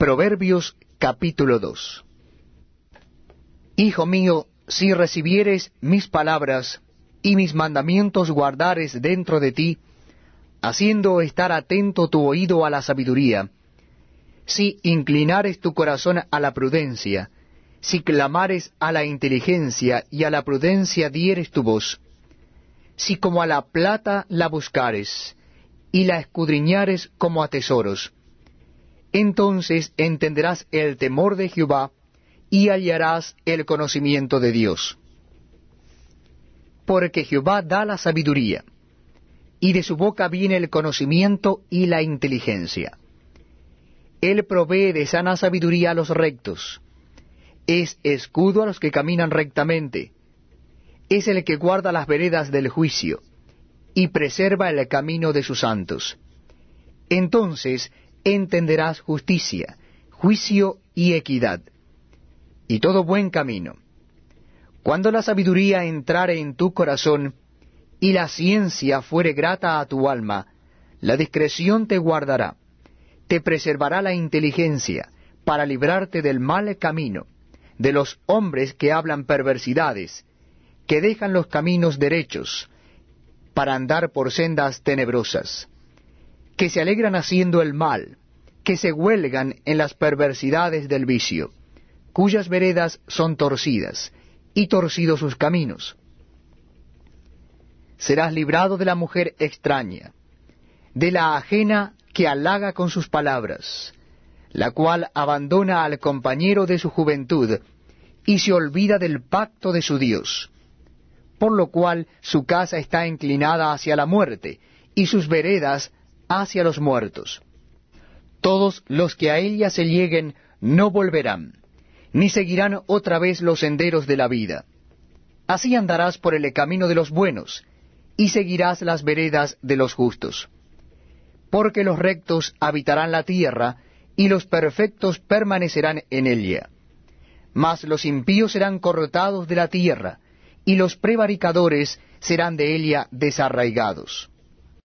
Proverbios capítulo 2 Hijo mío, si recibieres mis palabras y mis mandamientos guardares dentro de ti, haciendo estar atento tu oído a la sabiduría, si inclinares tu corazón a la prudencia, si clamares a la inteligencia y a la prudencia dieres tu voz, si como a la plata la buscares, y la escudriñares como a tesoros, entonces entenderás el temor de Jehová y hallarás el conocimiento de Dios. Porque Jehová da la sabiduría, y de su boca viene el conocimiento y la inteligencia. Él provee de sana sabiduría a los rectos, es escudo a los que caminan rectamente, es el que guarda las veredas del juicio, y preserva el camino de sus santos. Entonces entenderás justicia, juicio y equidad, y todo buen camino. Cuando la sabiduría entrare en tu corazón, y la ciencia fuere grata a tu alma, la discreción te guardará, te preservará la inteligencia, para librarte del mal camino, de los hombres que hablan perversidades, que dejan los caminos derechos, para andar por sendas tenebrosas que se alegran haciendo el mal, que se huelgan en las perversidades del vicio, cuyas veredas son torcidas, y torcidos sus caminos. Serás librado de la mujer extraña, de la ajena que halaga con sus palabras, la cual abandona al compañero de su juventud, y se olvida del pacto de su Dios, por lo cual su casa está inclinada hacia la muerte, y sus veredas hacia los muertos. Todos los que a ella se lleguen no volverán, ni seguirán otra vez los senderos de la vida. Así andarás por el camino de los buenos, y seguirás las veredas de los justos. Porque los rectos habitarán la tierra, y los perfectos permanecerán en ella. Mas los impíos serán cortados de la tierra, y los prevaricadores serán de ella desarraigados.